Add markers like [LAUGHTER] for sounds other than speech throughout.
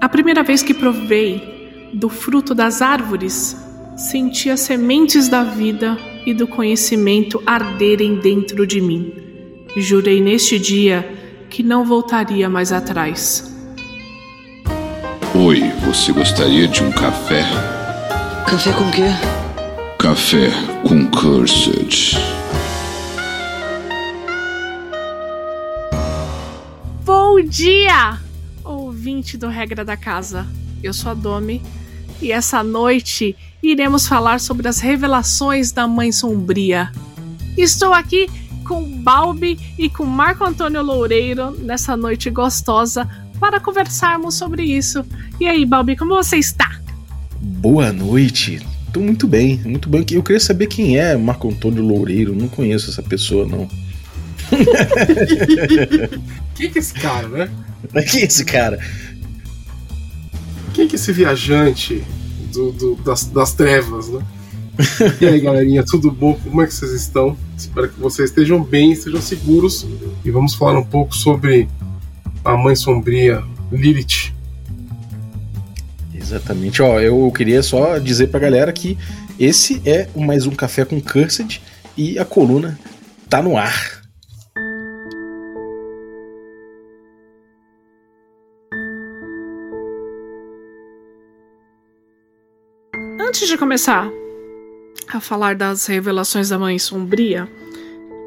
A primeira vez que provei do fruto das árvores, senti as sementes da vida e do conhecimento arderem dentro de mim. Jurei neste dia que não voltaria mais atrás. Oi, você gostaria de um café? Café com quê? Café com Cursed. Bom dia, ouvinte do Regra da Casa. Eu sou a Domi e essa noite iremos falar sobre as revelações da Mãe Sombria. Estou aqui com Balbi e com Marco Antônio Loureiro nessa noite gostosa para conversarmos sobre isso. E aí, Balbi, como você está? Boa noite. Tô muito bem, muito bem. Eu queria saber quem é Marco Antônio Loureiro. Não conheço essa pessoa, não. [LAUGHS] Quem que é esse cara, né? Quem é esse cara? Quem que é esse viajante do, do- das, das trevas, né? E aí, galerinha, tudo bom? Como é que vocês estão? Espero que vocês estejam bem, estejam seguros. E vamos falar um pouco sobre a mãe sombria, Lilith. Exatamente. Ó, eu queria só dizer pra galera que esse é mais um Café com Cursed e a coluna tá no ar. De começar a falar das revelações da Mãe Sombria,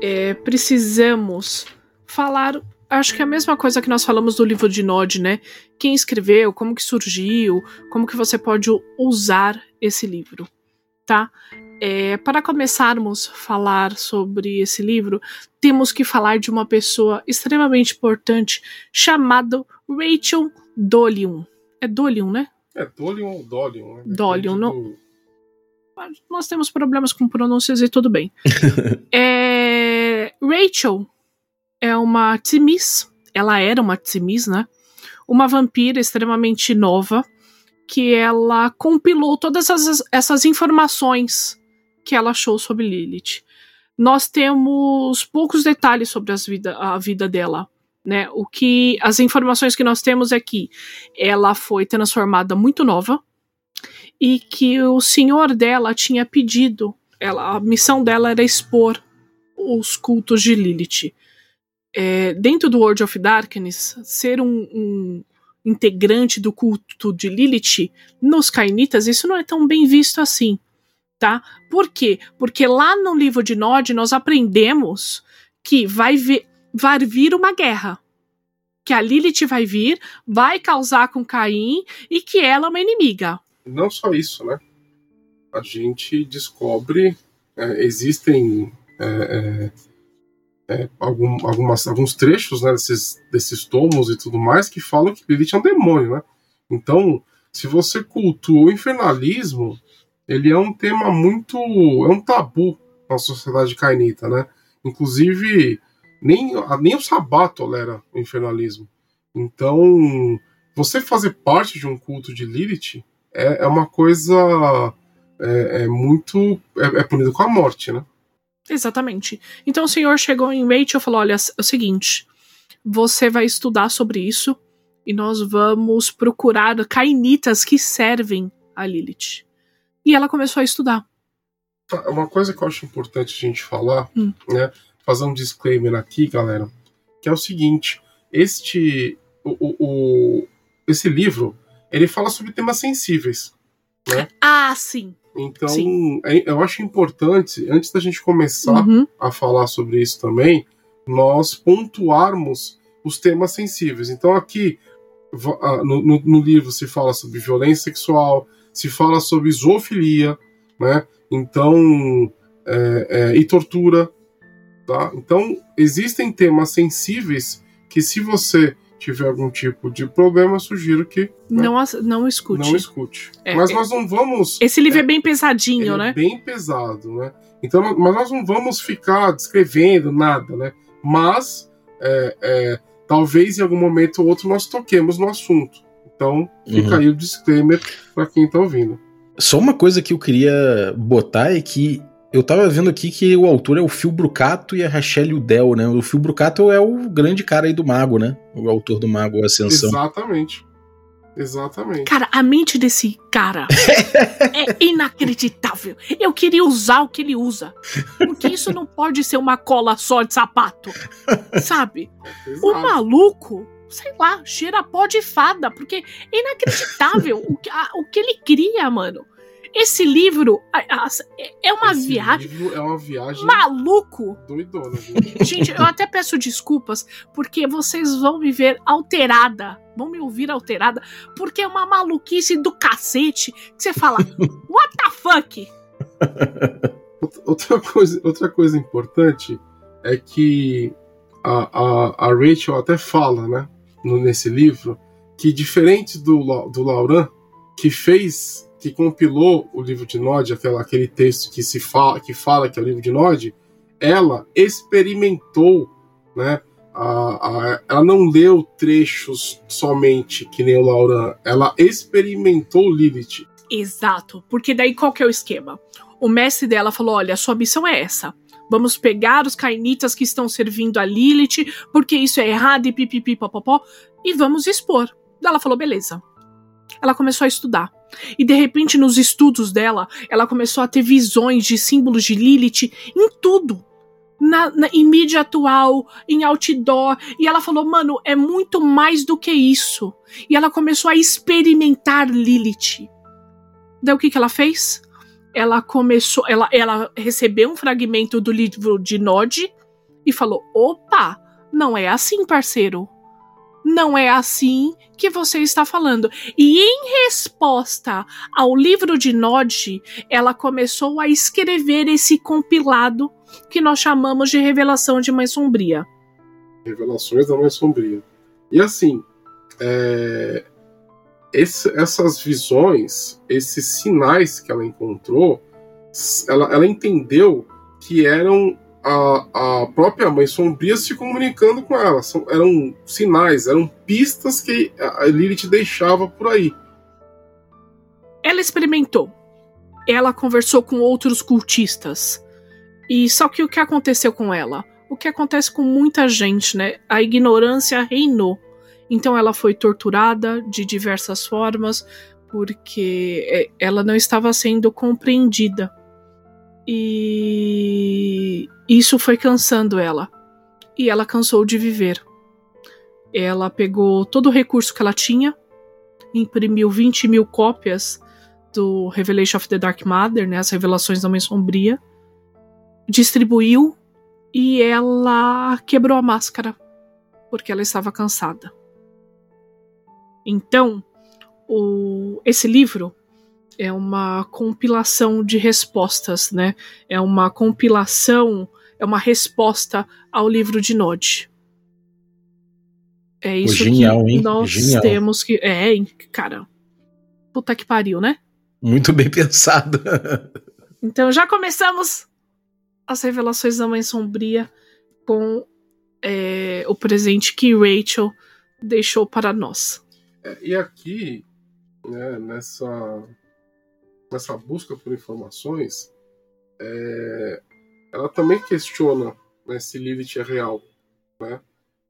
é, precisamos falar, acho que é a mesma coisa que nós falamos do livro de Nod, né? Quem escreveu, como que surgiu, como que você pode usar esse livro, tá? É, para começarmos a falar sobre esse livro, temos que falar de uma pessoa extremamente importante chamada Rachel Dolium. É Dolium, né? É Dolion ou Dolion? Né? Dolion, não- do- nós temos problemas com pronúncias e tudo bem. [LAUGHS] É, Rachel é uma Timis, ela era uma Timis, né? Uma vampira extremamente nova que ela compilou todas essas, essas informações que ela achou sobre Lilith. Nós temos poucos detalhes sobre as vida, a vida dela. Né? O que as informações que nós temos é que ela foi transformada muito nova, e que o senhor dela tinha pedido, ela, a missão dela era expor os cultos de Lilith. É, dentro do World of Darkness, ser um, um integrante do culto de Lilith, nos Cainitas, isso não é tão bem visto assim, tá? Por quê? Porque lá no livro de Nod nós aprendemos que vai, vi- vai vir uma guerra. Que a Lilith vai vir, vai causar com Caim e que ela é uma inimiga. Não só isso, né? A gente descobre, é, existem é, é, é, algum- algumas, alguns trechos né, desses, desses tomos e tudo mais que falam que Lilith é um demônio, né? Então, se você cultua o infernalismo, ele é um tema muito. é um tabu na sociedade cainita, né? Inclusive, nem, nem o Sabá tolera o infernalismo. Então, você fazer parte de um culto de Lilith é, é uma coisa é, é muito. É, é punido com a morte, né? Exatamente. Então o senhor chegou em Rachel e falou: olha, é o seguinte, você vai estudar sobre isso e nós vamos procurar cainitas que servem a Lilith. E ela começou a estudar. Tá, Uma coisa que eu acho importante a gente falar, Hum. né? Fazer um disclaimer aqui, galera, que é o seguinte: este. O, o- o- esse livro ele fala sobre temas sensíveis. Ah, sim. Então, Sim. é- eu acho importante, antes da gente começar Uhum. a falar sobre isso também, nós pontuarmos os temas sensíveis. Então, aqui no, no- no livro se fala sobre violência sexual, se fala sobre zoofilia, né? Então, é, é, e tortura, tá? Então, existem temas sensíveis que, se você tiver algum tipo de problema, eu sugiro que né, Não, as- não escute. não escute. É, Mas é- nós não vamos Esse livro é, É, bem pesadinho, ele né? é bem pesado, né? Então, mas nós não vamos ficar descrevendo nada, né? Mas é, é, talvez em algum momento ou outro nós toquemos no assunto. Então, fica Uhum. aí o disclaimer para quem tá ouvindo. Só uma coisa que eu queria botar é que eu tava vendo aqui que o autor é o Phil Brucato e a Rachel Udell, né? O Phil Brucato é o grande cara aí do Mago, né? O autor do Mago Ascensão. Exatamente. Exatamente. Cara, a mente desse cara [LAUGHS] é inacreditável. Eu queria usar o que ele usa. Porque isso não pode ser uma cola só de sapato. Sabe? O Exato. maluco, sei lá, cheira pó de fada. Porque é inacreditável o, que- a- o que ele cria, mano. Esse livro é uma Esse viagem. livro é uma viagem Maluco! doidona, gente. Gente, eu até peço desculpas, porque vocês vão me ver alterada. Vão me ouvir alterada, porque é uma maluquice do cacete que você fala, [LAUGHS] what the fuck? Outra- coisa, outra coisa importante é que a, a, a Rachel até fala, né, no, nesse livro, que diferente do, do Lauran, que fez, que compilou o livro de Nod, aquela, aquele texto que se fala, que fala que é o livro de Nod, ela experimentou, né, a, a- ela não leu trechos somente que nem o Lauran, ela experimentou Lilith. Exato, porque daí qual que é o esquema? O mestre dela falou: olha, sua missão é essa. Vamos pegar os cainitas que estão servindo a Lilith, porque isso é errado e pipipi popopó, e vamos expor. Ela falou: beleza. Ela começou a estudar. E de repente, nos estudos dela, ela começou a ter visões de símbolos de Lilith em tudo. Na, na- em mídia atual, em outdoor. E ela falou: mano, é muito mais do que isso. E ela começou a experimentar Lilith. Daí o que, que ela fez? Ela começou. Ela, ela recebeu um fragmento do livro de Nod e falou: opa, não é assim, parceiro. Não é assim que você está falando. E em resposta ao livro de Nod, ela começou a escrever esse compilado que nós chamamos de Revelação de Mãe Sombria. Revelações da Mãe Sombria. E assim, é, esse- essas visões, esses sinais que ela encontrou, ela, ela entendeu que eram a, a própria Mãe Sombria se comunicando com ela. São, eram sinais, eram pistas que a Lilith deixava por aí. Ela experimentou. Ela conversou com outros cultistas. E só que o que aconteceu com ela? O que acontece com muita gente, né? A ignorância reinou. Então ela foi torturada de diversas formas porque é, ela não estava sendo compreendida. E isso foi cansando ela. E ela cansou de viver. Ela pegou todo o recurso que ela tinha, imprimiu 20 mil cópias do Revelation of the Dark Mother, né, as revelações da Mãe Sombria, distribuiu e ela quebrou a máscara porque ela estava cansada. Então, o, esse livro é uma compilação de respostas, né? É uma compilação, é uma resposta ao livro de Nod. É isso genial, que hein? nós Genial. temos que. É, hein, cara. Puta que pariu, né? Muito bem [LAUGHS] pensado. Então já começamos as revelações da Mãe Sombria com é, o presente que Rachel deixou para nós. É, e aqui, né, nessa, nessa busca por informações, é, ela também questiona né, se Lilith é real, né?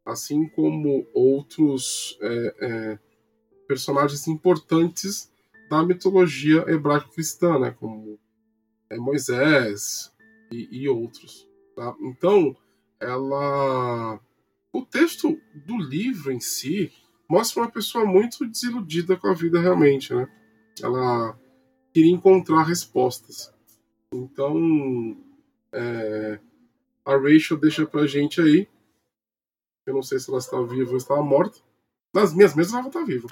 assim como outros é, é, personagens importantes da mitologia hebraico-cristã, né, como é, Moisés e, e outros. tá? Então, ela, o texto do livro em si mostra uma pessoa muito desiludida com a vida realmente, né? Ela queria encontrar respostas. Então, é, a Rachel deixa pra gente aí. Eu não sei se ela está viva ou está morta. Nas minhas mesas ela está viva.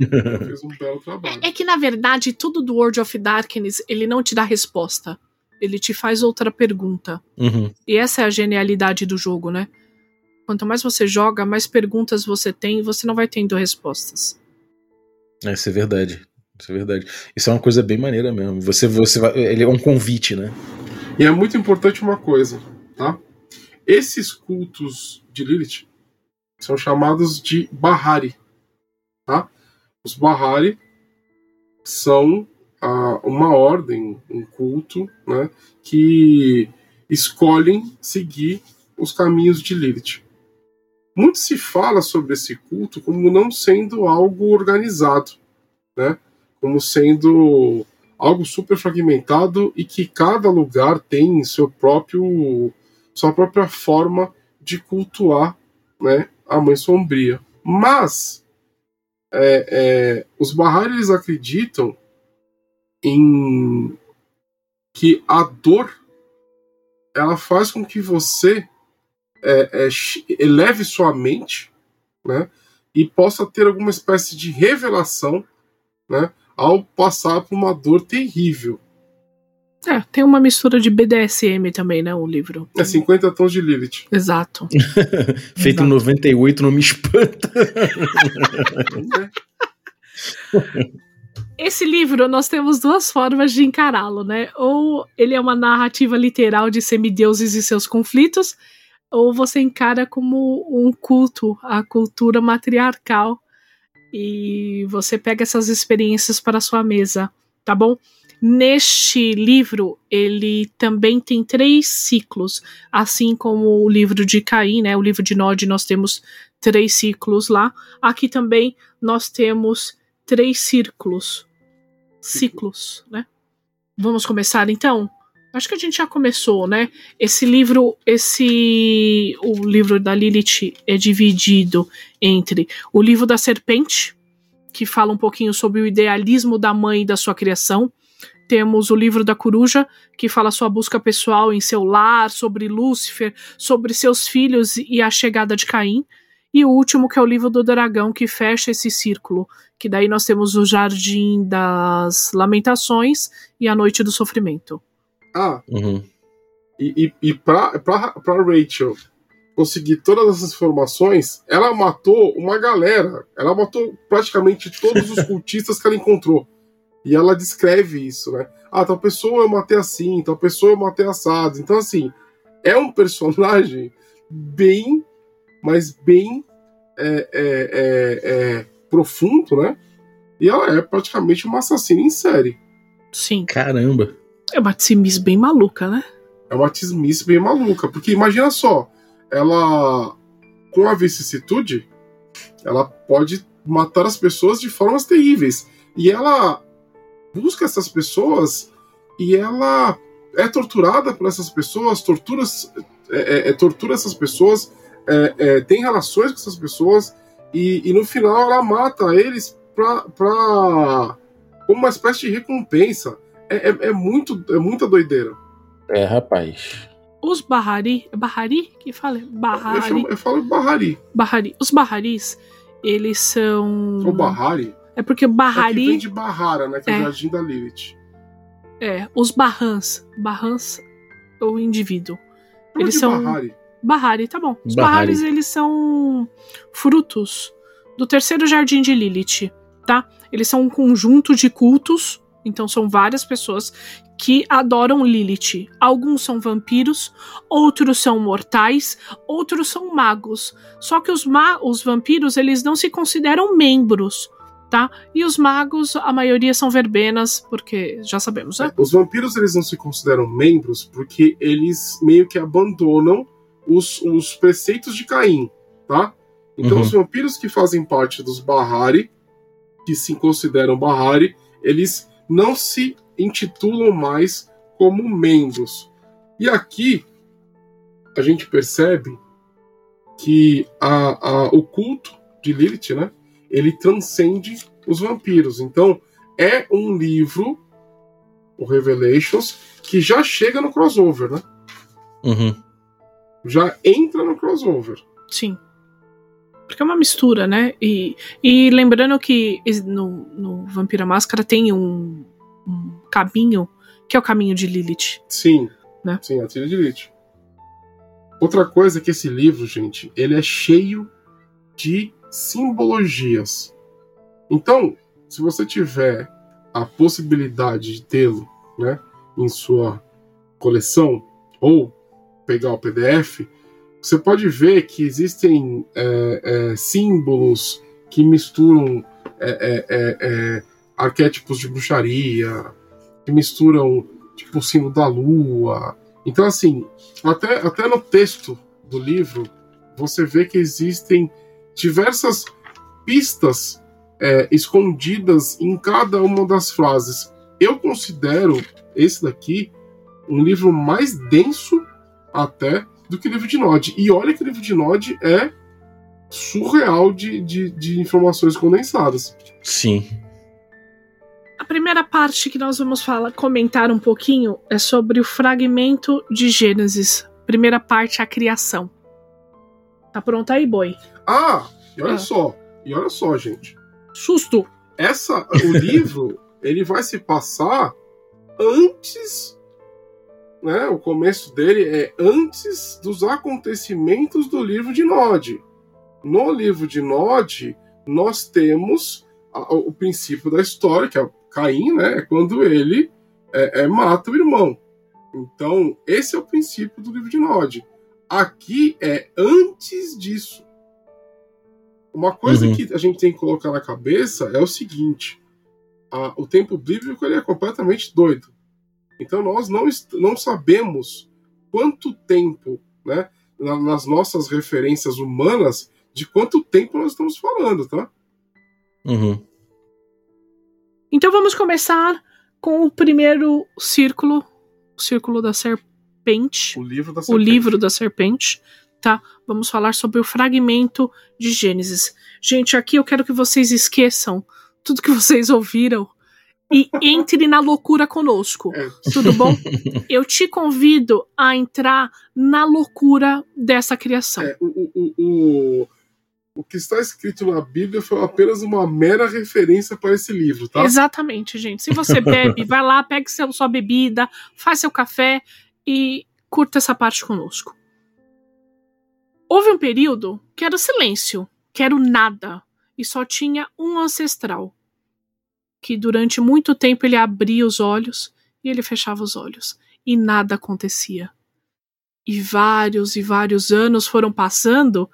Ela [LAUGHS] fez um belo trabalho. É que na verdade tudo do World of Darkness ele não te dá resposta, ele te faz outra pergunta. Uhum. E essa é a genialidade do jogo, né? Quanto mais você joga, mais perguntas você tem e você não vai tendo respostas. É, Isso é verdade. Isso é verdade. Isso é uma coisa bem maneira mesmo. Você, você vai, ele é um convite, né? E é muito importante uma coisa, tá? Esses cultos de Lilith são chamados de Bahari, tá? Os Bahari são ah, uma ordem, um culto, né? Que escolhem seguir os caminhos de Lilith. muito se fala sobre esse culto como não sendo algo organizado, né? Como sendo algo super fragmentado e que cada lugar tem seu próprio sua própria forma de cultuar, né, a mãe sombria. Mas é, é, os Bahari eles acreditam em que a dor ela faz com que você é, é, eleve sua mente, né, e possa ter alguma espécie de revelação, né, ao passar por uma dor terrível. É, tem uma mistura de BDSM também, né, o livro. É 50 tons de Lilith. Exato. [LAUGHS] Feito em 98 não me espanta. Esse livro, nós temos duas formas de encará-lo, né? Ou ele é uma narrativa literal de semideuses e seus conflitos, ou você encara como um culto à cultura matriarcal e você pega essas experiências para a sua mesa, tá bom? Neste livro, ele também tem três ciclos, assim como o livro de Caim, né? O livro de Nod, nós temos três ciclos lá. Aqui também nós temos três círculos. Ciclos, né? Vamos começar então? Acho que a gente já começou, né? Esse livro, esse o livro da Lilith é dividido entre o livro da serpente, que fala um pouquinho sobre o idealismo da mãe e da sua criação, temos o livro da coruja, que fala sua busca pessoal em seu lar, sobre Lúcifer, sobre seus filhos e a chegada de Caim. E o último, que é o livro do dragão, que fecha esse círculo. Que daí nós temos o Jardim das Lamentações e a Noite do Sofrimento. Ah, uhum. e, e, e pra, pra, pra Rachel conseguir todas essas informações, ela matou uma galera. Ela matou praticamente todos os [LAUGHS] cultistas que ela encontrou. E ela descreve isso, né? Ah, tal pessoa eu matei assim, tal pessoa eu matei assado. Então, assim, é um personagem bem, mas bem é, é, é, é, profundo, né? E ela é praticamente uma assassina em série. Sim. Caramba. É uma timice bem maluca, né? É uma timice bem maluca. Porque imagina só, ela, com a vicissitude, ela pode matar as pessoas de formas terríveis. E ela busca essas pessoas e ela é torturada por essas pessoas, tortura, é, é, é, tortura essas pessoas, é, é, tem relações com essas pessoas e, e, no final ela mata eles pra, pra como uma espécie de recompensa. É, é, é, muito, é muita doideira. É, rapaz. Os Bahari. Bahari? Que fala? Bahari. Eu, chamo, eu falo Bahari. Bahari. Os Baharis, eles são. O Bahari? É porque Bahari. É que vem de Bahara, né? Que é, é o jardim da Lilith. É, os Barrans. Barrans, o indivíduo. Chama eles são. Bahari. Bahari, tá bom. Os Bahari. Baharis, eles são frutos do terceiro jardim de Lilith, tá? Eles são um conjunto de cultos, então são várias pessoas que adoram Lilith. Alguns são vampiros, outros são mortais, outros são magos. Só que os, ma os vampiros, eles não se consideram membros tá? E os magos, a maioria são verbenas, porque já sabemos, né? É, os vampiros eles não se consideram membros porque eles meio que abandonam os, os preceitos de Caim, tá? Então uhum. os vampiros que fazem parte dos Bahari, que se consideram Bahari, eles não se intitulam mais como membros. E aqui a gente percebe que a, a, o culto de Lilith, né? ele transcende os vampiros. Então, é um livro, o Revelations, que já chega no crossover, né? Uhum. Já entra no crossover. Sim. Porque é uma mistura, né? E, e lembrando que no, no Vampira Máscara tem um, um caminho que é o caminho de Lilith. Sim. Né? Sim, a trilha de Lilith. Outra coisa é que esse livro, gente, ele é cheio de simbologias. Então, se você tiver a possibilidade de tê-lo né, em sua coleção ou pegar o PDF, você pode ver que existem é, é, símbolos que misturam é, é, é, é arquétipos de bruxaria, que misturam tipo o símbolo da lua. Então, assim, até, até no texto do livro você vê que existem diversas pistas escondidas em cada uma das frases. Eu considero esse daqui um livro mais denso até do que o livro de Nod. E olha que o livro de Nod é surreal de, de, de informações condensadas. Sim. A primeira parte que nós vamos falar, comentar um pouquinho é sobre o fragmento de Gênesis. Primeira parte, a criação. Tá pronto aí, boi? Ah, e olha Ah. só, e olha só, gente. Susto! Essa, o livro, [LAUGHS] ele vai se passar antes, né? O começo dele é antes dos acontecimentos do livro de Nod. No livro de Nod, nós temos a- o princípio da história, que é o Caim, né? É quando ele é, é, mata o irmão. Então, esse é o princípio do livro de Nod. Aqui é antes disso. Uma coisa Uhum. que a gente tem que colocar na cabeça é o seguinte: a- o tempo bíblico ele é completamente doido. Então nós não, não sabemos quanto tempo, né, na- nas nossas referências humanas, de quanto tempo nós estamos falando, tá? Uhum. Então vamos começar com o primeiro círculo, o círculo da serpente, O livro da o serpente. livro da serpente, tá? Vamos falar sobre o fragmento de Gênesis. Gente, aqui eu quero que vocês esqueçam tudo que vocês ouviram e entre na loucura conosco. É, Tudo bom? [LAUGHS] Eu te convido a entrar na loucura dessa criação. é, o, o, o, o, que está escrito na Bíblia foi apenas uma mera referência para esse livro, tá? Exatamente, gente. Se você bebe, vai lá, pegue seu, sua bebida, faz seu café e curta essa parte conosco. Houve um período que era silêncio, que era nada, e só tinha um ancestral, que durante muito tempo ele abria os olhos e ele fechava os olhos, e nada acontecia. E vários e vários anos foram passando,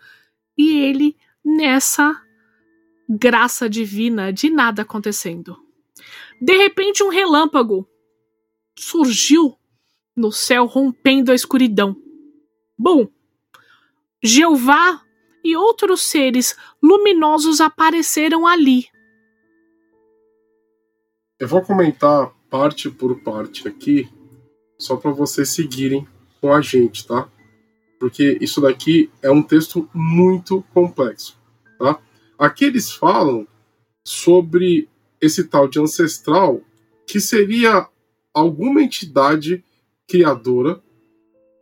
e ele nessa graça divina de nada acontecendo. De repente, um relâmpago surgiu no céu, rompendo a escuridão. Bom, Jeová e outros seres luminosos apareceram ali. Eu vou comentar parte por parte aqui, só para vocês seguirem com a gente, tá? Porque isso daqui é um texto muito complexo, tá? Aqui eles falam sobre esse tal de ancestral, que seria alguma entidade criadora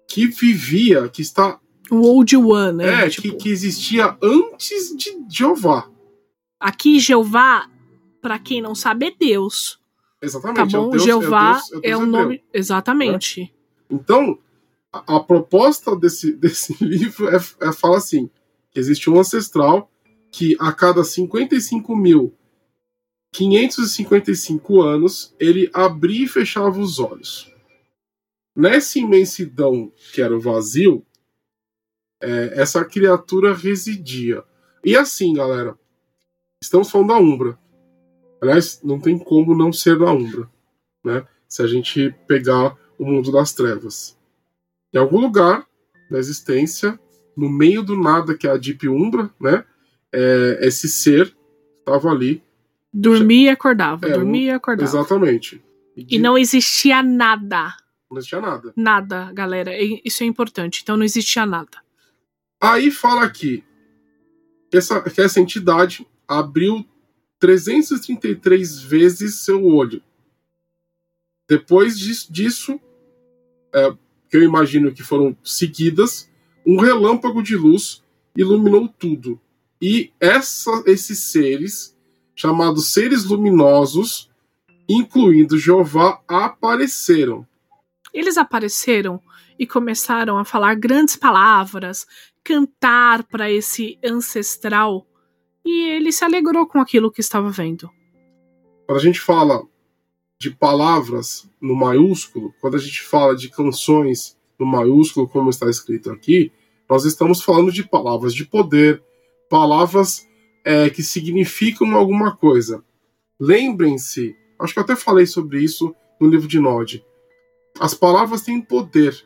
que vivia, que está O Old One, né? é, Tipo, que, que existia antes de Jeová. Aqui, Jeová, pra quem não sabe, é Deus. Exatamente. Tá é o bom? Deus- Jeová Deus- é, Deus o hebreu. nome. Exatamente. Então, a, a proposta desse, [LAUGHS] desse livro é, é falar assim: que existe um ancestral que a cada 55.555 anos ele abria e fechava os olhos. Nessa imensidão que era o vazio, é, essa criatura residia. E assim, galera, estamos falando da Umbra. Aliás, não tem como não ser da Umbra, né? Se a gente pegar o mundo das trevas. Em algum lugar da existência, no meio do nada, que é a Deep Umbra, né? É, esse ser estava ali. Dormia e acordava, É, dormia e acordava. Exatamente. E não existia nada. não existia nada. Nada, galera. E Isso é importante. Então não existia nada. Aí fala aqui que essa, que essa entidade abriu 333 vezes seu olho. Depois dis- disso, é, que eu imagino que foram seguidas, um relâmpago de luz iluminou tudo. E essa, esses seres, chamados seres luminosos, incluindo Jeová, apareceram. Eles apareceram e começaram a falar grandes palavras, cantar para esse ancestral, e ele se alegrou com aquilo que estava vendo. quando a gente fala de palavras no maiúsculo, quando a gente fala de canções no maiúsculo, como está escrito aqui, nós estamos falando de palavras de poder, palavras é, que significam alguma coisa. Lembrem-se, acho que eu até falei sobre isso no livro de Nod. As palavras têm poder.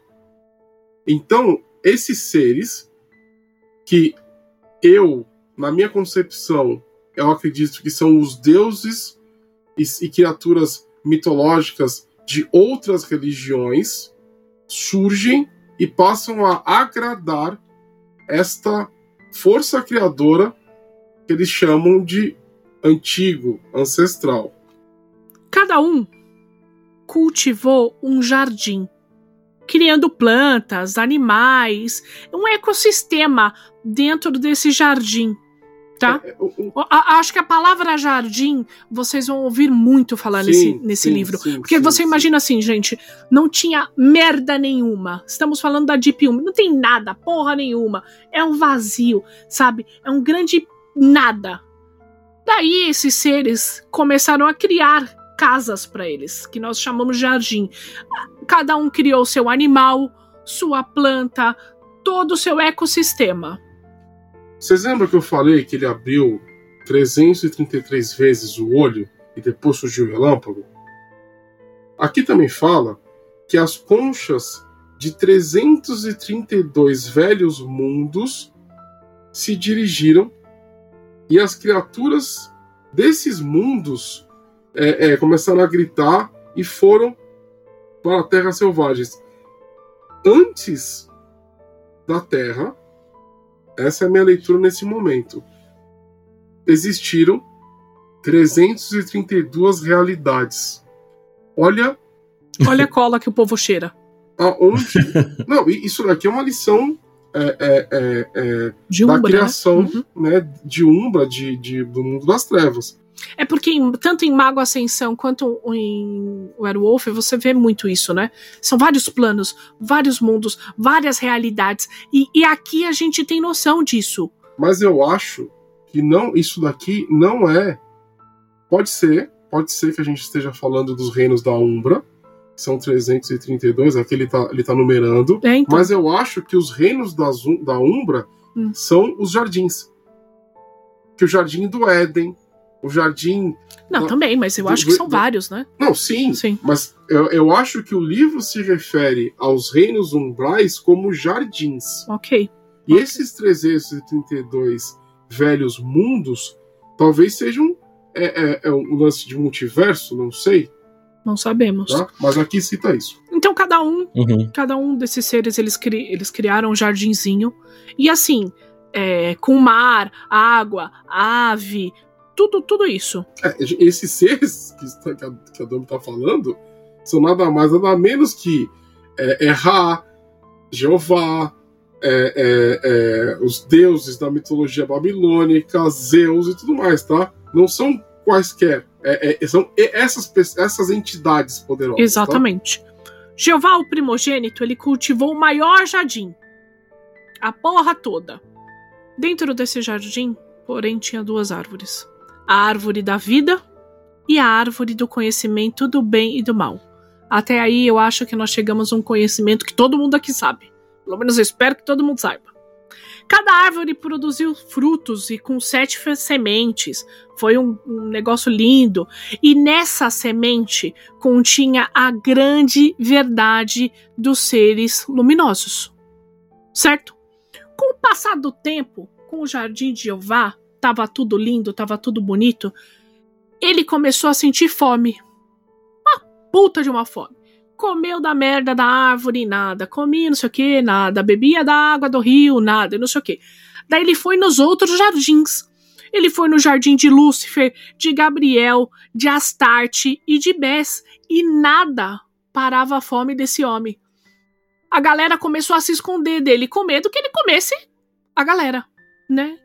Então, esses seres que eu, na minha concepção, eu acredito que são os deuses e, e criaturas mitológicas de outras religiões surgem e passam a agradar esta força criadora que eles chamam de antigo, ancestral. Cada um cultivou um jardim, criando plantas, animais, um ecossistema dentro desse jardim. Tá? É, o- o- A- acho que a palavra jardim vocês vão ouvir muito falar Sim, nesse, nesse sim, livro. sim, Porque você imagina assim, gente, não tinha merda nenhuma. Estamos falando da Deep 1, não tem nada, porra nenhuma. É um vazio, sabe? É um grande nada. Daí esses seres começaram a criar casas para eles, que nós chamamos de jardim. Cada um criou seu animal, sua planta, todo o seu ecossistema. Vocês lembram que eu falei que ele abriu 333 vezes o olho e depois surgiu o relâmpago? Aqui também fala que as conchas de 332 velhos mundos se dirigiram e as criaturas desses mundos é, é, começaram a gritar e foram para a Terra Selvagens. Antes da Terra, essa é a minha leitura nesse momento. Existiram 332 realidades. Olha Olha a cola que o povo cheira. aonde. [LAUGHS] Não, isso daqui é uma lição é, é, é, é, De da Umbra, né? criação Uhum. né, de Umbra, de, de- do mundo das trevas. É porque em- tanto em Mago Ascensão quanto em Werewolf você vê muito isso, né? São vários planos, vários mundos, várias realidades. E, e aqui a gente tem noção disso. Mas eu acho que não, isso daqui não é. Pode ser, pode ser que a gente esteja falando dos reinos da Umbra, que são 332, aqui ele tá, ele tá numerando. É, então. Mas eu acho que os reinos das da Umbra Hum. são os jardins. Que o jardim do Éden, o jardim. Não, não, também, mas eu do- acho que são do- vários, né? Não, sim, Sim. mas eu, eu acho que o livro se refere aos reinos umbrais como jardins. Ok. E esses 332 velhos mundos talvez sejam é, é, é um lance de multiverso, não sei, Não sabemos. tá? mas aqui cita isso. Então cada um Uhum. cada um desses seres eles, cri- eles criaram um jardinzinho e assim é, com mar, água, ave, tudo tudo isso. É, esses seres que, que a, que a Domi está falando são nada mais, nada menos que é, é Ra, Jeová, é, é, é, os deuses da mitologia babilônica, Zeus e tudo mais, tá? Não são quaisquer. São essas, essas entidades poderosas. tá? Exatamente. Jeová, o primogênito, ele cultivou o maior jardim. A porra toda. Dentro desse jardim, porém, tinha duas árvores: a árvore da vida e a árvore do conhecimento do bem e do mal. Até aí, eu acho que nós chegamos a um conhecimento que todo mundo aqui sabe. Pelo menos eu espero que todo mundo saiba. Cada árvore produziu frutos e com sete sementes. Foi um- um negócio lindo. E nessa semente continha a grande verdade dos seres luminosos. Certo? Com o passar do tempo, com o jardim de Jeová, tava tudo lindo, tava tudo bonito, ele começou a sentir fome. Uma puta de uma fome. Comeu da merda da árvore, nada. Comia não sei o que, nada. Bebia da água do rio, nada, não sei o que. Daí ele foi nos outros jardins. Ele foi no jardim de Lúcifer, de Gabriel, de Astarte e de Bess, e nada parava a fome desse homem. A galera começou a se esconder dele, com medo que ele comesse a galera, né?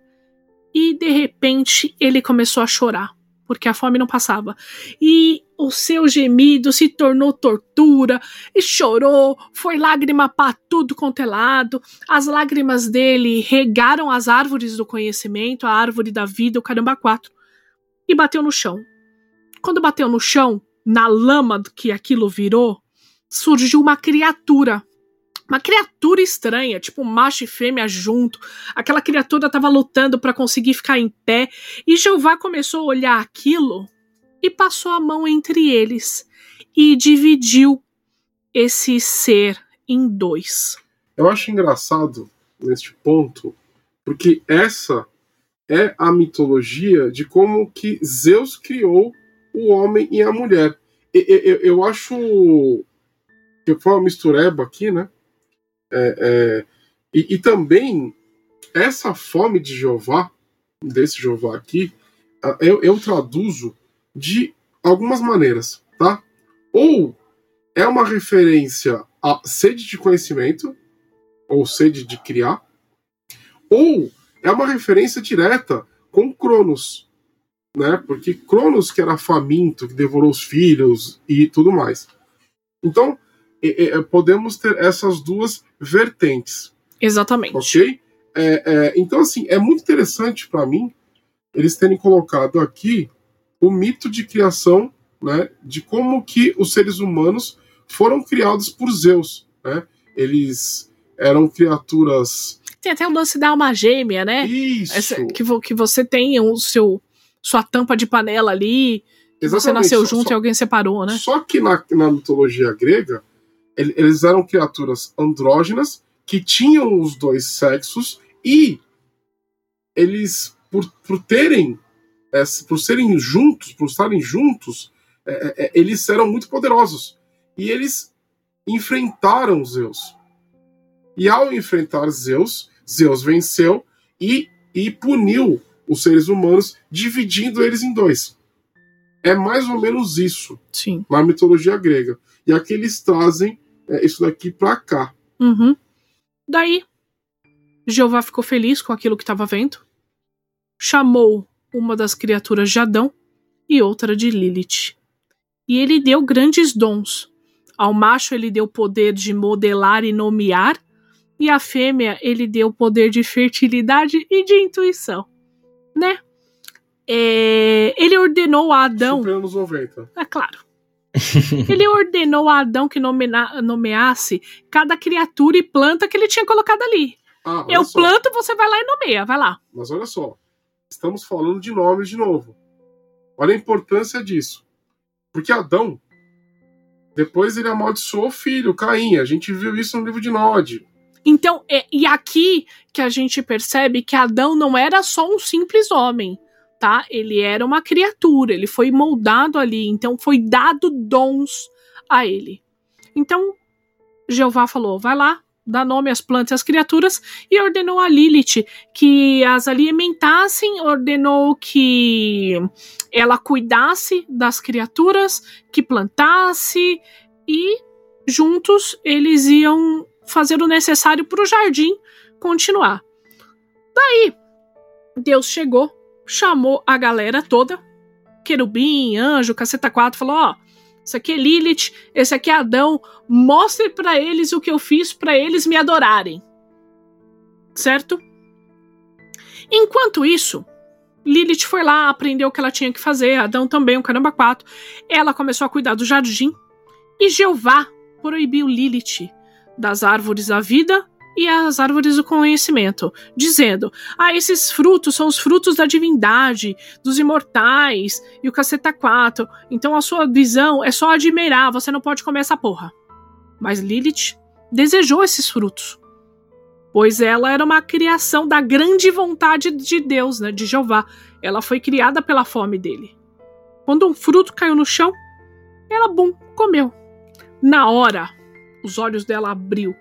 E de repente ele começou a chorar, porque a fome não passava. E o seu gemido se tornou tortura, e chorou, foi lágrima para tudo quanto é lado. As lágrimas dele regaram as árvores do conhecimento, a árvore da vida, o caramba quatro, e bateu no chão. Quando bateu no chão, na lama que aquilo virou, surgiu uma criatura. Uma criatura estranha, tipo macho e fêmea junto. Aquela criatura estava lutando para conseguir ficar em pé, e Jeová começou a olhar aquilo e passou a mão entre eles e dividiu esse ser em dois. Eu acho engraçado, neste ponto, Porque essa é a mitologia de como que Zeus criou o homem e a mulher. Eu, eu, acho que foi uma mistureba aqui, né? É, é, e, e, também essa fome de Jeová, desse Jeová aqui, eu, eu traduzo de algumas maneiras, tá? Ou é uma referência à sede de conhecimento, ou sede de criar, ou é uma referência direta com Cronos, né? Porque Cronos que era faminto, que devorou os filhos e tudo mais. Então, podemos ter essas duas vertentes. Exatamente. Ok? É, é então, assim, é muito interessante para mim eles terem colocado aqui o mito de criação, né? De como que os seres humanos foram criados por Zeus, né? Eles eram criaturas. Tem até o lance da alma gêmea, né? Isso. Essa, que, que você tem o seu sua tampa de panela ali. Exatamente. Você nasceu junto só, e alguém separou, né? Só que na, na mitologia grega, eles eram criaturas andrógenas que tinham os dois sexos e eles, por, por terem, por serem juntos, por estarem juntos, é, é, é, eles eram muito poderosos. E eles enfrentaram Zeus. E ao enfrentar Zeus, Zeus venceu e, e puniu os seres humanos, dividindo eles em dois. É mais ou menos isso Sim. na mitologia grega. E aqui eles trazem é, isso daqui para cá. Uhum. Daí, Jeová ficou feliz com aquilo que estava vendo, chamou uma das criaturas de Adão e outra de Lilith. E ele deu grandes dons. Ao macho ele deu poder de modelar e nomear, e à fêmea ele deu poder de fertilidade e de intuição né? É, ele ordenou a Adão. Super anos 90. É claro. [LAUGHS] ele ordenou a Adão que nomeasse cada criatura e planta que ele tinha colocado ali. Ah, Eu só. planto, você vai lá e nomeia, vai lá. Mas olha só, estamos falando de nomes de novo. Olha a importância disso. Porque Adão, depois ele amaldiçoou o filho, Caim. A gente viu isso no livro de Nod. Então, é, e aqui que a gente percebe que Adão não era só um simples homem, tá? Ele era uma criatura, ele foi moldado ali, então foi dado dons a ele. Então, Jeová falou: vai lá, dá nome às plantas e às criaturas, e ordenou a Lilith que as alimentassem, ordenou que ela cuidasse das criaturas, que plantasse, e juntos eles iam fazer o necessário para o jardim continuar. Daí, Deus chegou, chamou a galera toda, querubim, anjo, caceta 4, falou: Ó, isso aqui é Lilith, esse aqui é Adão, mostre para eles o que eu fiz para eles me adorarem. Certo? Enquanto isso, Lilith foi lá, aprendeu o que ela tinha que fazer, Adão também, o caramba 4. Ela começou a cuidar do jardim e Jeová proibiu Lilith das árvores da vida e as árvores do conhecimento, dizendo: Ah, esses frutos são os frutos da divindade, dos imortais e o caceta 4. Então a sua visão é só admirar, você não pode comer essa porra. Mas Lilith desejou esses frutos, pois ela era uma criação da grande vontade de Deus, né, de Jeová. Ela foi criada pela fome dele. Quando um fruto caiu no chão, ela, bum, comeu. Na hora, os olhos dela abriu,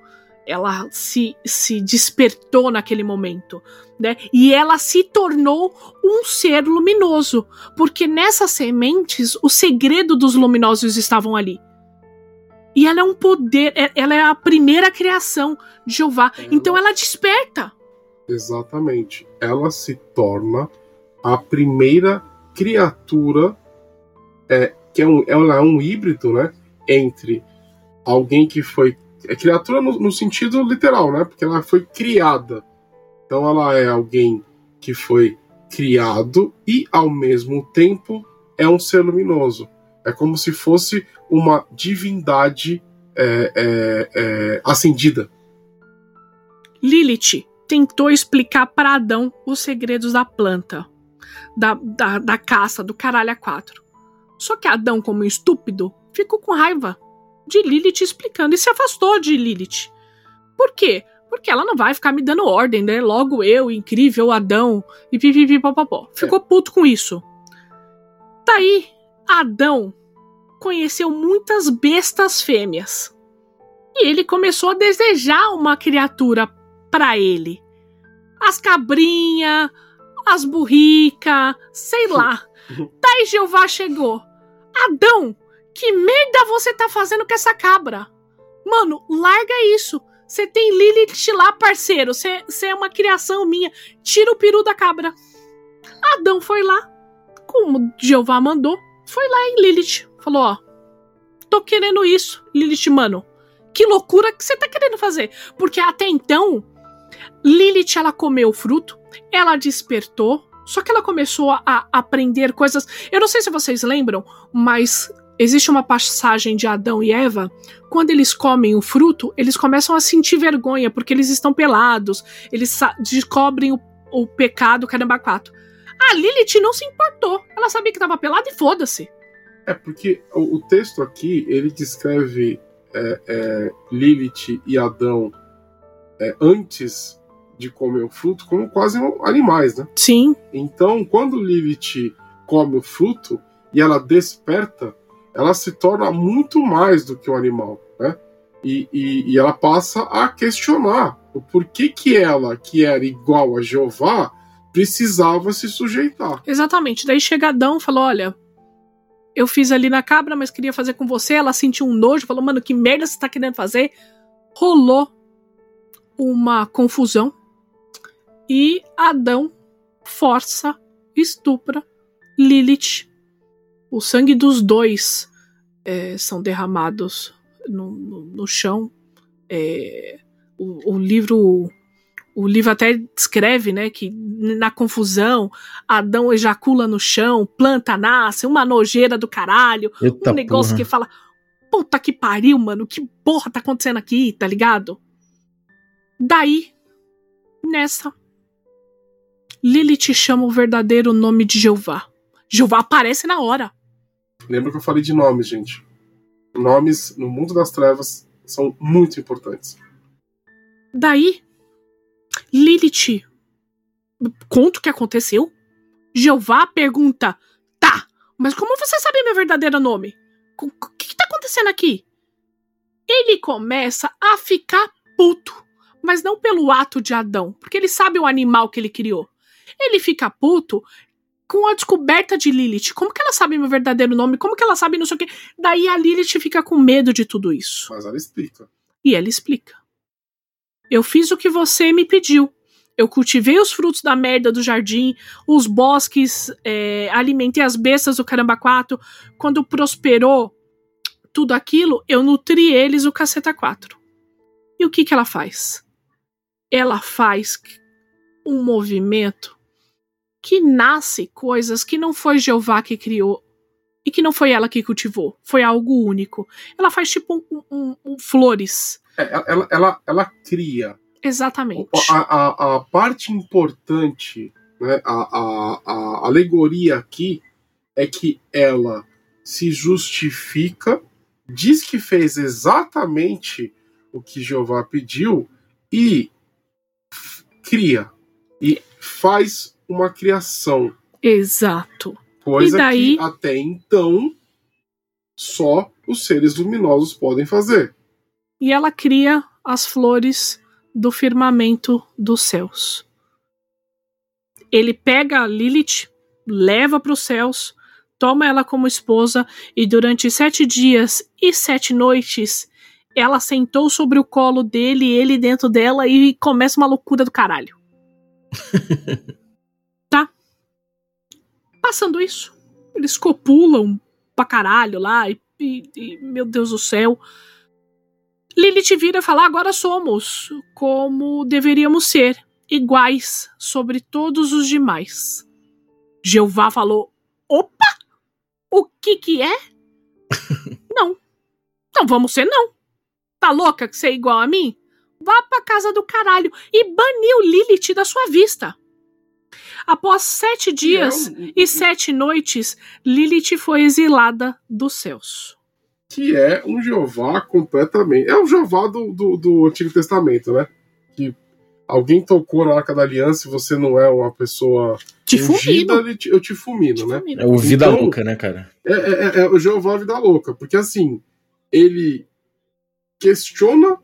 ela se, se despertou naquele momento, né? E ela se tornou um ser luminoso, porque nessas sementes o segredo dos luminosos estavam ali. E ela é um poder, é, ela é a primeira criação de Jeová. Ela... Então ela desperta. Exatamente. Ela se torna a primeira criatura é, que é um, ela é um híbrido, né? Entre alguém que foi. É criatura no, no sentido literal, né? Porque ela foi criada. Então ela é alguém que foi criado e, ao mesmo tempo, é um ser luminoso. É como se fosse uma divindade é, é, é, acendida. Lilith tentou explicar para Adão os segredos da planta, da, da, da caça, do caralho a quatro. Só que Adão, como estúpido, ficou com raiva de Lilith explicando e se afastou de Lilith. Por quê? Porque ela não vai ficar me dando ordem, né? Logo eu, incrível, Adão, e pipipi papapó. Ficou puto com isso. Daí, Adão conheceu muitas bestas fêmeas. E ele começou a desejar uma criatura para ele. As cabrinhas, as burrica, sei lá. [LAUGHS] Daí Jeová chegou. Adão, que merda você tá fazendo com essa cabra? Mano, larga isso. Você tem Lilith lá, parceiro. Você é uma criação minha. Tira o peru da cabra. Adão foi lá, como Jeová mandou, foi lá em Lilith. Falou: Ó, tô querendo isso, Lilith, mano. Que loucura que você tá querendo fazer. Porque até então, Lilith, ela comeu o fruto, ela despertou, só que ela começou a aprender coisas. Eu não sei se vocês lembram, mas existe uma passagem de Adão e Eva, quando eles comem o fruto, eles começam a sentir vergonha, porque eles estão pelados, eles descobrem o, o pecado caramba quatro. A Lilith não se importou, ela sabia que estava pelada e foda-se. É, porque o, o, texto aqui, ele descreve é, é, Lilith e Adão é, antes de comer o fruto como quase animais, né? Sim. Então, quando Lilith come o fruto e ela desperta, ela se torna muito mais do que um animal, né? E, e, e, ela passa a questionar o porquê que ela, que era igual a Jeová, precisava se sujeitar. Exatamente. Daí chega Adão falou: Olha, eu fiz ali na cabra, mas queria fazer com você. Ela sentiu um nojo, falou: Mano, que merda você tá querendo fazer? Rolou uma confusão e Adão força, estupra Lilith o sangue dos dois é, são derramados no, no, no chão. É, o, o, livro o livro até descreve, né, que na confusão Adão ejacula no chão, planta nasce, uma nojeira do caralho, Eita um negócio porra. que fala, puta que pariu, mano, que porra tá acontecendo aqui, tá ligado? Daí, nessa, Lilith chama o verdadeiro nome de Jeová. Jeová aparece na hora. Lembra que eu falei de nomes, gente. Nomes no mundo das trevas são muito importantes. Daí, Lilith conta o que aconteceu. Jeová pergunta: Tá, mas como você sabe meu verdadeiro nome? O que, que tá acontecendo aqui? Ele começa a ficar puto, mas não pelo ato de Adão, porque ele sabe o animal que ele criou. Ele fica puto com a descoberta de Lilith. Como que ela sabe meu verdadeiro nome? Como que ela sabe não sei o quê? Daí a Lilith fica com medo de tudo isso. Mas ela explica. E ela explica. Eu fiz o que você me pediu. Eu cultivei os frutos da merda do jardim, os bosques, é, alimentei as bestas do caramba 4. Quando prosperou tudo aquilo, eu nutri eles o caceta 4. E o que que ela faz? Ela faz um movimento que nasce coisas que não foi Jeová que criou e que não foi ela que cultivou. Foi algo único. Ela faz tipo um, um, um flores. É, ela, ela, ela cria. Exatamente. A, a, a parte importante, né, a, a, a alegoria aqui é que ela se justifica, diz que fez exatamente o que Jeová pediu e cria. E faz uma criação. Exato. Coisa e daí... que até então só os seres luminosos podem fazer. E ela cria as flores do firmamento dos céus. Ele pega a Lilith, leva para os céus, toma ela como esposa e durante sete dias e sete noites ela sentou sobre o colo dele, ele dentro dela e começa uma loucura do caralho. [LAUGHS] Passando isso, eles copulam pra caralho lá e, e, e meu Deus do céu. Lilith vira e fala: agora somos como deveríamos ser, iguais sobre todos os demais. Jeová falou: opa! O que que é? [LAUGHS] não. Não vamos ser, não. Tá louca que você é igual a mim? Vá pra casa do caralho e baniu Lilith da sua vista. Após sete dias é e sete noites, Lilith foi exilada dos céus. Que é um Jeová completamente. É o Jeová do, do, do Antigo Testamento, né? Que alguém tocou na Arca da Aliança e você não é uma pessoa Te ungida, eu te fulmino, Te né? fulmino. É o Vida Então- Louca, né, cara? É, é, é, é o Jeová Vida Louca, porque assim, ele questiona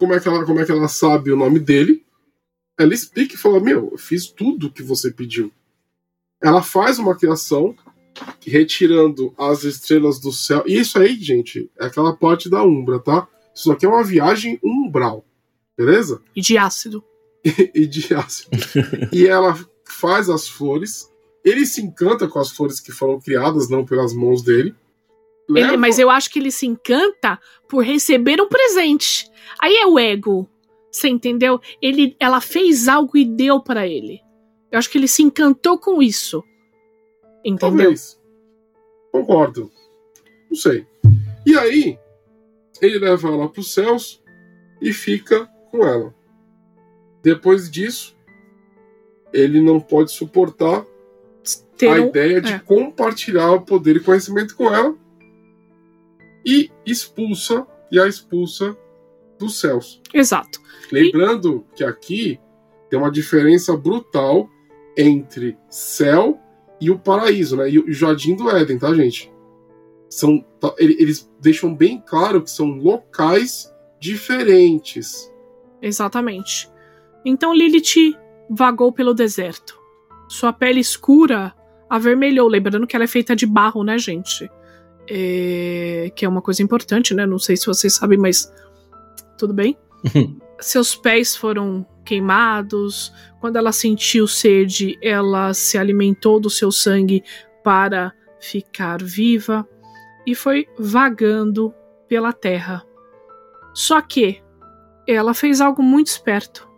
como é, que ela, como é que ela sabe o nome dele, ela explica e fala: Meu, eu fiz tudo o que você pediu. Ela faz uma criação retirando as estrelas do céu. E isso aí, gente, é aquela parte da Umbra, tá? Isso aqui é uma viagem umbral, beleza? [LAUGHS] E de ácido. e de ácido. [LAUGHS] e ela faz as flores. Ele se encanta com as flores que foram criadas, não pelas mãos dele. Ele- mas eu acho que ele se encanta por receber um presente. Aí é o ego. Você entendeu? Ele, ela fez algo e deu pra ele. Eu acho que ele se encantou com isso. Entendeu? Talvez. Concordo. Não sei. E aí, ele leva ela para os céus e fica com ela. Depois disso, ele não pode suportar Ter a um- ideia de é. compartilhar o poder e conhecimento com ela e expulsa e a expulsa dos céus. Exato. Lembrando que aqui tem uma diferença brutal entre céu e o paraíso, né? E o jardim do Éden, tá, gente? São, tá, ele- eles deixam bem claro que são locais diferentes. Exatamente. Então Lilith vagou pelo deserto. Sua pele escura avermelhou, lembrando que ela é feita de barro, né, gente? É, Que é uma coisa importante, né? Não sei se vocês sabem, mas tudo bem. [LAUGHS] Seus pés foram queimados. Quando ela sentiu sede, ela se alimentou do seu sangue para ficar viva e foi vagando pela terra. Só que ela fez algo muito esperto.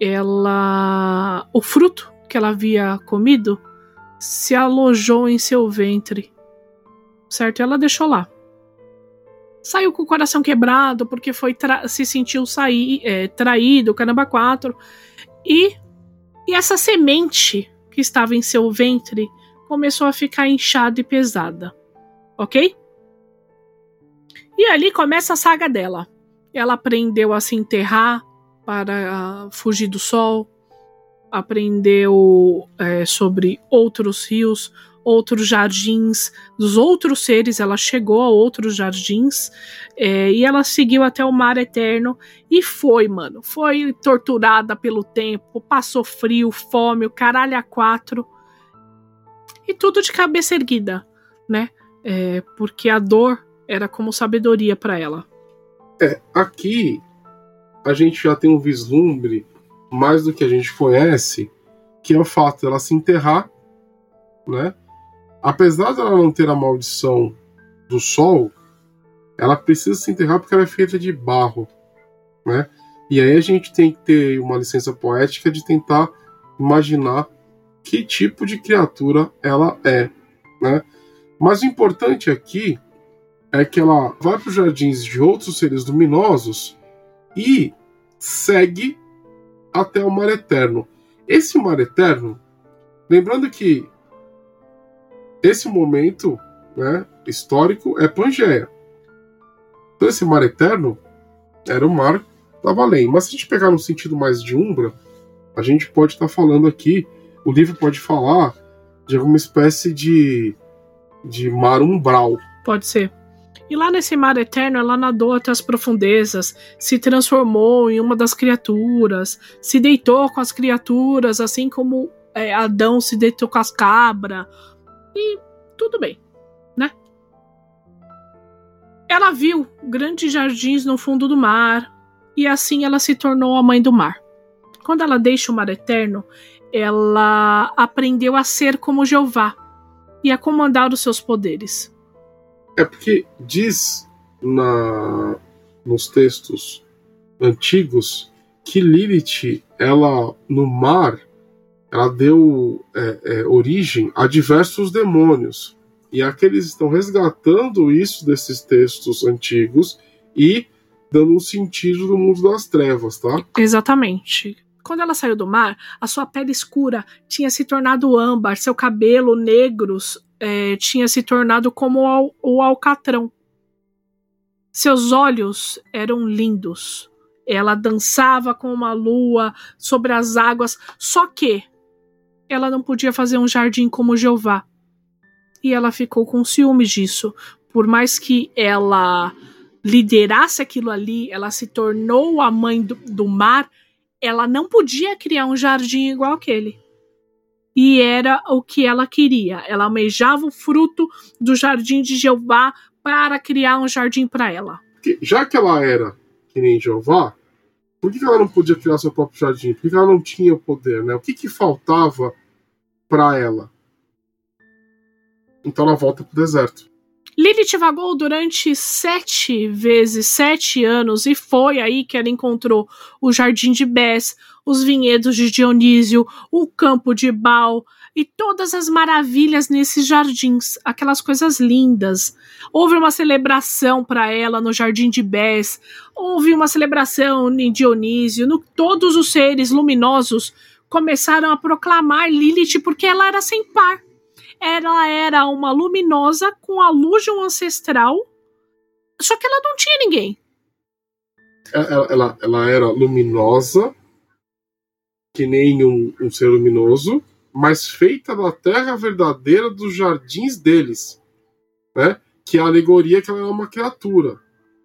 Ela. O fruto que ela havia comido se alojou em seu ventre. Certo? Ela deixou lá. Saiu com o coração quebrado porque foi se sentiu sair, é, traído, caramba, quatro. E, e essa semente que estava em seu ventre começou a ficar inchada e pesada. Ok? E ali começa a saga dela. Ela aprendeu a se enterrar para fugir do sol, aprendeu é, sobre outros rios, outros jardins, dos outros seres. Ela chegou a outros jardins é, e ela seguiu até o mar eterno e foi, mano. Foi torturada pelo tempo, passou frio, fome, o caralho a quatro. E tudo de cabeça erguida, né? É, porque a dor era como sabedoria para ela. É, aqui a gente já tem um vislumbre mais do que a gente conhece, que é o fato dela se enterrar, né? Apesar dela não ter a maldição do sol, ela precisa se enterrar porque ela é feita de barro, né? E aí a gente tem que ter uma licença poética de tentar imaginar que tipo de criatura ela é, né? Mas o importante aqui é que ela vai para os jardins de outros seres luminosos e segue até o mar eterno. Esse mar eterno, lembrando que esse momento né, histórico é Pangeia. Então esse mar eterno era o mar da Valém. Mas se a gente pegar no sentido mais de Umbra, a gente pode estar falando aqui, o livro pode falar de alguma espécie de, de mar umbral. Pode ser. E lá nesse mar eterno, ela nadou até as profundezas, se transformou em uma das criaturas, se deitou com as criaturas, assim como é, Adão se deitou com as cabras. E tudo bem, né? Ela viu grandes jardins no fundo do mar, e assim ela se tornou a mãe do mar. Quando ela deixa o mar eterno, ela aprendeu a ser como Jeová e a comandar os seus poderes. É porque diz na, nos textos antigos que Lilith, ela no mar, ela deu é, é, origem a diversos demônios. E aqueles estão resgatando isso desses textos antigos e dando um sentido no mundo das trevas, tá? Exatamente. Quando ela saiu do mar, a sua pele escura tinha se tornado âmbar, seu cabelo negros é, tinha se tornado como al o alcatrão. Seus olhos eram lindos, ela dançava com uma lua sobre as águas, só que ela não podia fazer um jardim como Jeová. E ela ficou com ciúmes disso. Por mais que ela liderasse aquilo ali, ela se tornou a mãe do, do mar, ela não podia criar um jardim igual aquele. E era o que ela queria. Ela almejava o fruto do jardim de Jeová para criar um jardim para ela. Já que ela era que nem Jeová, por que ela não podia criar seu próprio jardim? Por que ela não tinha o poder, né? O que que faltava para ela? Então ela volta pro deserto. Lilith vagou durante sete vezes, sete anos, e foi aí que ela encontrou o jardim de Bés, os vinhedos de Dionísio, o campo de Baal e todas as maravilhas nesses jardins, aquelas coisas lindas. Houve uma celebração para ela no jardim de Bés, houve uma celebração em Dionísio, no, todos os seres luminosos começaram a proclamar Lilith porque ela era sem par ela era uma luminosa com a luz de um ancestral, só que ela não tinha ninguém. Ela, ela, ela era luminosa, que nem um, um ser luminoso, mas feita da terra verdadeira dos jardins deles, né? Que é a alegoria que ela é uma criatura.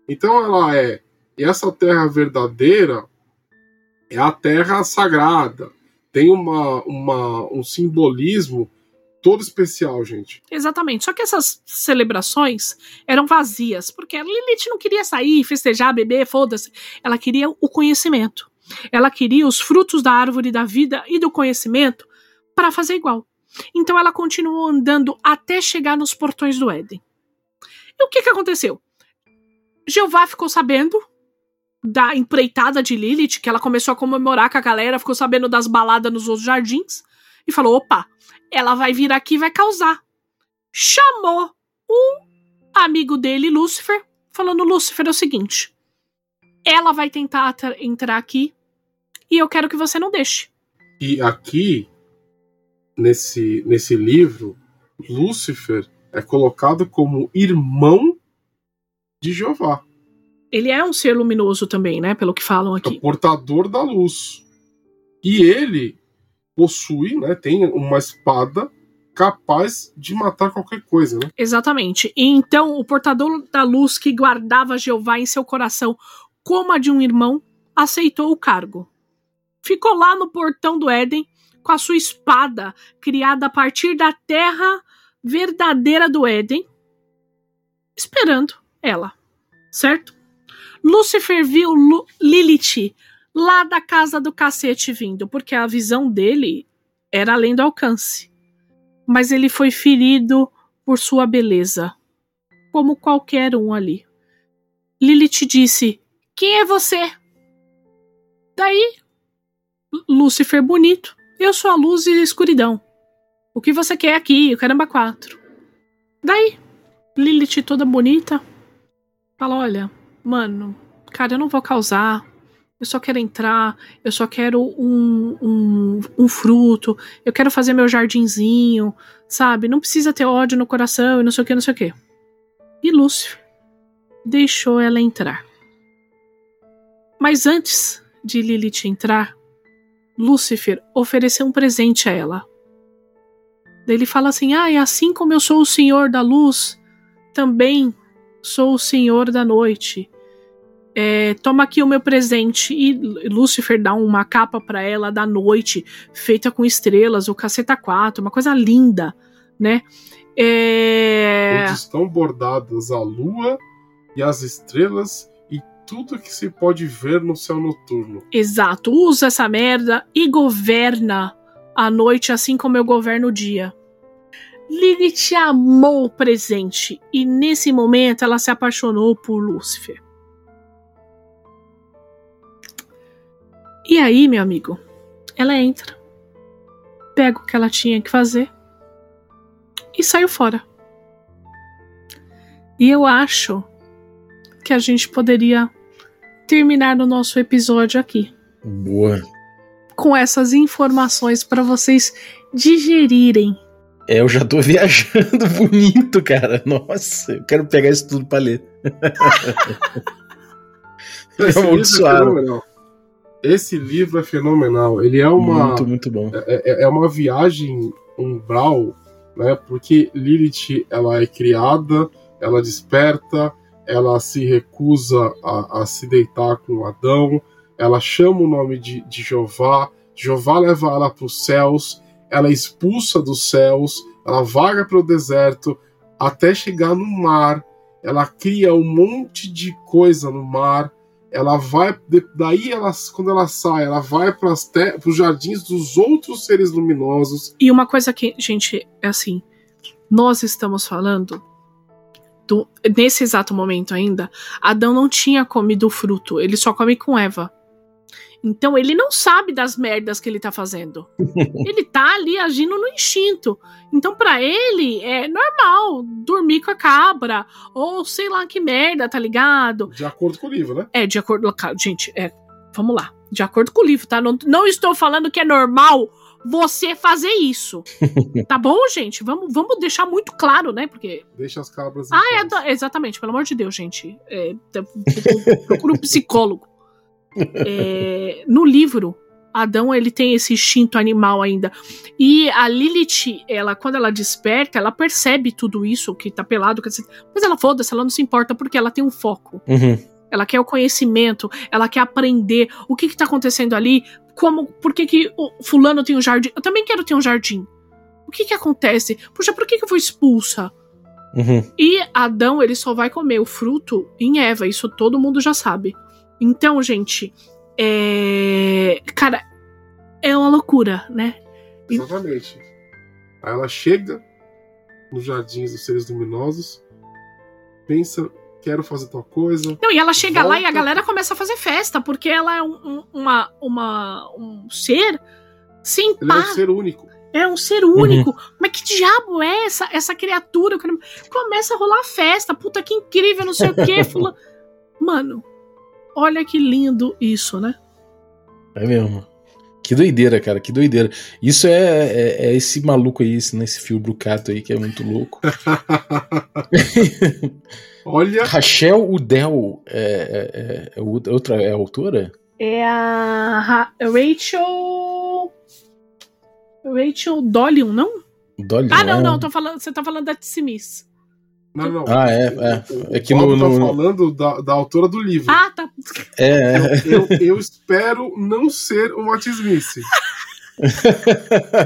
Então ela é, e essa terra verdadeira é a terra sagrada. Tem uma, uma, um simbolismo todo especial, gente. Exatamente. Só que essas celebrações eram vazias, porque a Lilith não queria sair, festejar, beber, foda-se. Ela queria o conhecimento. Ela queria os frutos da árvore da vida e do conhecimento para fazer igual. Então ela continuou andando até chegar nos portões do Éden. E o que, que aconteceu? Jeová ficou sabendo da empreitada de Lilith, que ela começou a comemorar com a galera, ficou sabendo das baladas nos outros jardins, e falou: opa, ela vai vir aqui e vai causar. Chamou um amigo dele, Lúcifer, falando: Lúcifer, é o seguinte. Ela vai tentar entrar aqui e eu quero que você não deixe. E aqui, nesse, nesse livro, Lúcifer é colocado como irmão de Jeová. Ele é um ser luminoso também, né? Pelo que falam É o aqui. portador da luz. E ele possui, né, tem uma espada capaz de matar qualquer coisa, né? Exatamente. E então o portador da luz que guardava Jeová em seu coração como a de um irmão aceitou o cargo. Ficou lá no portão do Éden com a sua espada criada a partir da terra verdadeira do Éden, esperando ela, certo? Lúcifer viu Lu Lilith lá da casa do cacete vindo, porque a visão dele era além do alcance. Mas ele foi ferido por sua beleza, como qualquer um ali. Lilith disse: Quem é você? Daí, Lúcifer bonito, eu sou a luz e a escuridão. O que você quer aqui? O caramba quatro. Daí, Lilith toda bonita, fala: Olha, mano, cara, eu não vou causar. Eu só quero entrar, eu só quero um, um, um fruto, eu quero fazer meu jardinzinho, sabe? Não precisa ter ódio no coração e não sei o que, não sei o que. E Lúcifer deixou ela entrar. Mas antes de Lilith entrar, Lúcifer ofereceu um presente a ela. Ele fala assim: Ah, e assim como eu sou o senhor da luz, também sou o senhor da noite. É, toma aqui o meu presente. E Lúcifer dá uma capa para ela da noite, feita com estrelas, o caceta 4, uma coisa linda, né? É... Onde estão bordadas a lua e as estrelas e tudo que se pode ver no céu noturno. Exato, usa essa merda e governa a noite assim como eu governo o dia. Lilith amou o presente e nesse momento ela se apaixonou por Lúcifer. E aí, meu amigo, ela entra, pega o que ela tinha que fazer e saiu fora. E eu acho que a gente poderia terminar o nosso episódio aqui Boa. com essas informações para vocês digerirem. É, eu já tô [LAUGHS] viajando bonito, cara. Nossa, eu quero pegar isso tudo pra ler. [LAUGHS] Livro é Amaldiçoaram. fenomenal. Esse livro é fenomenal. Ele é uma, Muito, muito bom. é, é- é uma viagem umbral, né? Porque Lilith ela é criada, ela desperta, ela se recusa a, a se deitar com Adão, ela chama o nome de, de Jeová, Jeová leva ela para os céus, ela é expulsa dos céus, ela vaga para o deserto até chegar no mar, ela cria um monte de coisa no mar. Ela vai, daí ela, quando ela sai, ela vai para os jardins dos outros seres luminosos. E uma coisa que, gente, é assim, nós estamos falando do- nesse exato momento ainda, Adão não tinha comido o fruto, ele só come com Eva. Então ele não sabe das merdas que ele tá fazendo. [LAUGHS] ele tá ali agindo no instinto. Então pra ele é normal dormir com a cabra ou sei lá que merda, tá ligado? De acordo com o livro, né? É, de acordo com. Gente, é. Vamos lá. De acordo com o livro, tá? Não, não estou falando que é normal você fazer isso. [LAUGHS] tá bom, gente? Vamos, vamos deixar muito claro, né? Porque. Deixa as cabras. Ah, é, do- exatamente, pelo amor de Deus, gente. É, tá- procura um psicólogo. É, no livro, Adão ele tem esse instinto animal ainda. E a Lilith, ela, quando ela desperta, ela percebe tudo isso, que tá pelado, que- mas ela foda-se, ela não se importa porque ela tem um foco. Uhum. Ela quer o conhecimento, ela quer aprender o que está acontecendo ali, como, por que, que o fulano tem um jardim. Eu também quero ter um jardim. O que que acontece? Puxa, por que, que eu fui expulsa? Uhum. E Adão, ele só vai comer o fruto em Eva, isso todo mundo já sabe. Então, gente, é. Cara, é uma loucura, né? Exatamente. Aí ela chega nos jardins dos seres luminosos, pensa, quero fazer tal coisa. Não, e ela chega lá e a Volta. galera começa a fazer festa, porque ela é um, um- uma, uma, um ser sem Ele é um par. ser único. É um ser único. Mas que diabo é essa, essa criatura? Começa a rolar festa. Puta que incrível, não sei o que. [LAUGHS] Fula... Mano, olha que lindo isso, né? É mesmo. Que doideira, cara, que doideira. Isso é, é, é esse maluco aí, esse, né, esse fio brucato aí que é muito louco. [LAUGHS] Olha, Rachel Udell é, é, é, é outra é a autora? É a Ra- Rachel. Rachel Dolion, não? Dolly, Ah, não, é? não. Tô falando, você tá falando da Tsimis. Não, não. Ah, é, é. O- É que o no- no- tá falando da, da autora do livro. Ah, tá. É, é. Eu, eu- eu espero não ser uma Tismice. [LAUGHS]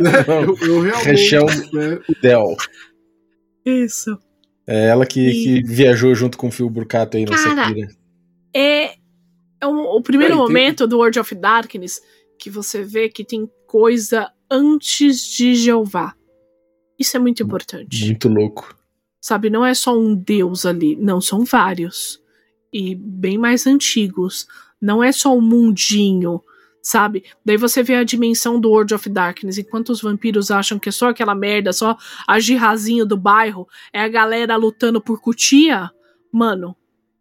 né? eu, eu realmente Rachel- espero. Udell. Isso. É ela que, que viajou junto com o fio brucato aí nessa Cara. É, é um- o primeiro Peraí, tem- momento do World of Darkness que você vê que tem coisa antes de Jeová. Isso é muito importante. Muito louco. Sabe, não é só um deus ali, não, são vários. E bem mais antigos. Não é só um mundinho, sabe? Daí você vê a dimensão do World of Darkness, enquanto os vampiros acham que é só aquela merda, só a girrazinho do bairro, é a galera lutando por cutia. Mano,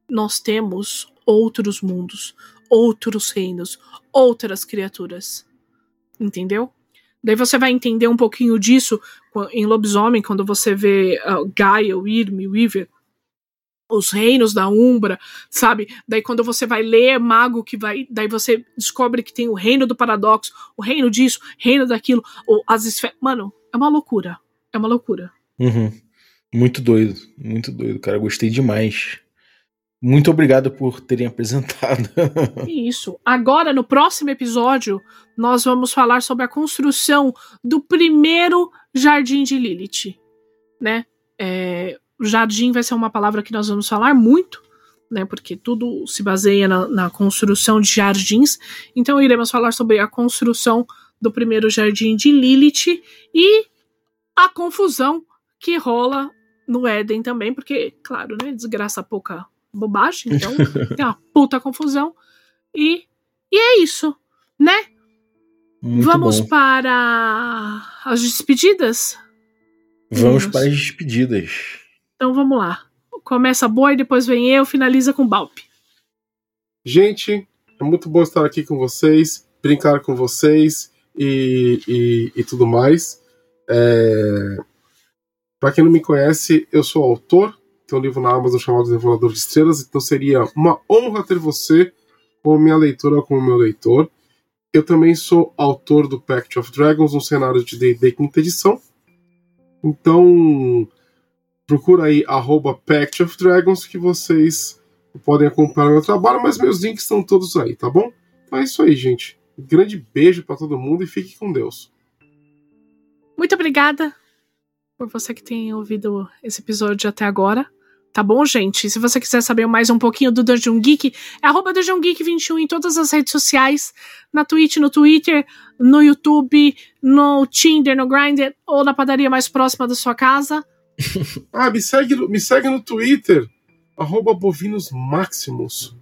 nós temos outros mundos, outros reinos, outras criaturas. Entendeu? Daí você vai entender um pouquinho disso em Lobisomem, quando você vê uh, Gaia, Wyrm, Weaver, os reinos da Umbra, sabe? Daí quando você vai ler Mago, que vai. Daí você descobre que tem o reino do paradoxo, o reino disso, reino daquilo, ou as esferas. Mano, é uma loucura. É uma loucura. Uhum. Muito doido, muito doido, cara. Gostei demais. Muito obrigado por terem [LAUGHS] apresentado. Isso. Agora, no próximo episódio, nós vamos falar sobre a construção do primeiro jardim de Lilith, né? É, jardim vai ser uma palavra que nós vamos falar muito, né? Porque tudo se baseia na, na construção de jardins. Então, iremos falar sobre a construção do primeiro jardim de Lilith e a confusão que rola no Éden também, porque, claro, né? Desgraça pouca bobagem, então [LAUGHS] tem uma puta confusão. E, e é isso, né? Muito Vamos bom. para as despedidas? Vamos Vamos. para as despedidas. Então vamos lá. Começa a boa e depois vem eu, finaliza com Balp. Gente, é muito bom estar aqui com vocês, brincar com vocês e, e, e tudo mais. É... Para quem não me conhece, eu sou autor, tem um livro na Amazon chamado Devorador de Estrelas, então seria uma honra ter você como minha leitora, como meu leitor. Eu também sou autor do Pact of Dragons, um cenário de D&D quinta edição. Então, procura aí arroba Pact of Dragons que vocês podem acompanhar meu trabalho, mas meus links estão todos aí, tá bom? Então é isso aí, gente. Um grande beijo para todo mundo e fique com Deus. Muito obrigada por você que tem ouvido esse episódio até agora. Tá bom, gente? Se você quiser saber mais um pouquinho do Dungeon Geek, é arroba Dungeon Geek 21 em todas as redes sociais, na Twitch, no Twitter, no YouTube, no Tinder, no Grindr ou na padaria mais próxima da sua casa. [LAUGHS] ah, me segue, me segue no Twitter, arroba Bovinos Maximus.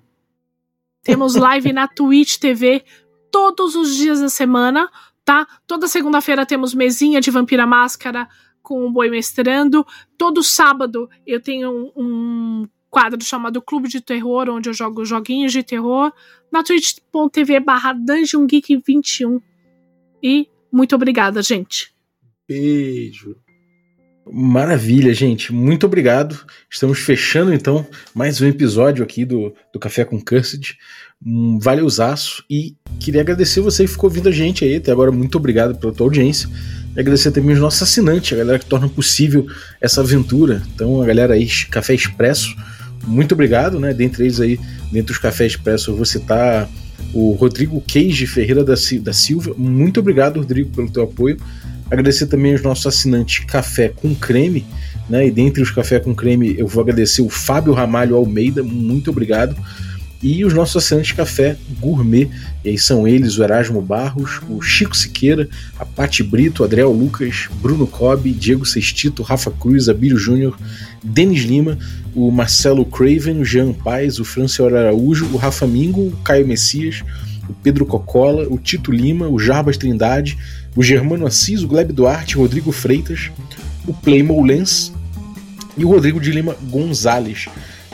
Temos live na Twitch TV todos os dias da semana, tá? Toda segunda-feira temos mesinha de Vampira Máscara, com o Boi Mestrando. Todo sábado eu tenho um, quadro chamado Clube de Terror, onde eu jogo joguinhos de terror, na twitch.tv barra Geek 21. E muito obrigada, gente. Beijo. Maravilha, gente. Muito obrigado. Estamos fechando então mais um episódio aqui do, do Café com Cursed. Um valeuzaço. E queria agradecer você que ficou ouvindo a gente aí até agora. Muito obrigado pela tua audiência. E agradecer também os nossos assinantes, a galera que torna possível essa aventura. Então, a galera aí, Café Expresso, muito obrigado, né? Dentre eles aí, dentre os Café Expresso, eu vou citar o Rodrigo Queige Ferreira da, da Silva. Muito obrigado, Rodrigo, pelo teu apoio. Agradecer também os nossos assinantes Café com Creme, né? E dentre os Café com Creme, eu vou agradecer o Fábio Ramalho Almeida, muito obrigado e os nossos assinantes café gourmet. E aí são eles o Erasmo Barros, o Chico Siqueira, a Pati Brito, Adriel Lucas, Bruno Cobb, Diego Sextito, Rafa Cruz, Abílio Júnior, Denis Lima, o Marcelo Craven, o Jean Paes, o Franciel Araújo, o Rafa Mingo, o Caio Messias, o Pedro Cocola, o Tito Lima, o Jarbas Trindade, o Germano Assis, o Gleb Duarte, o Rodrigo Freitas, o Playmo Lens e o Rodrigo de Lima Gonzalez.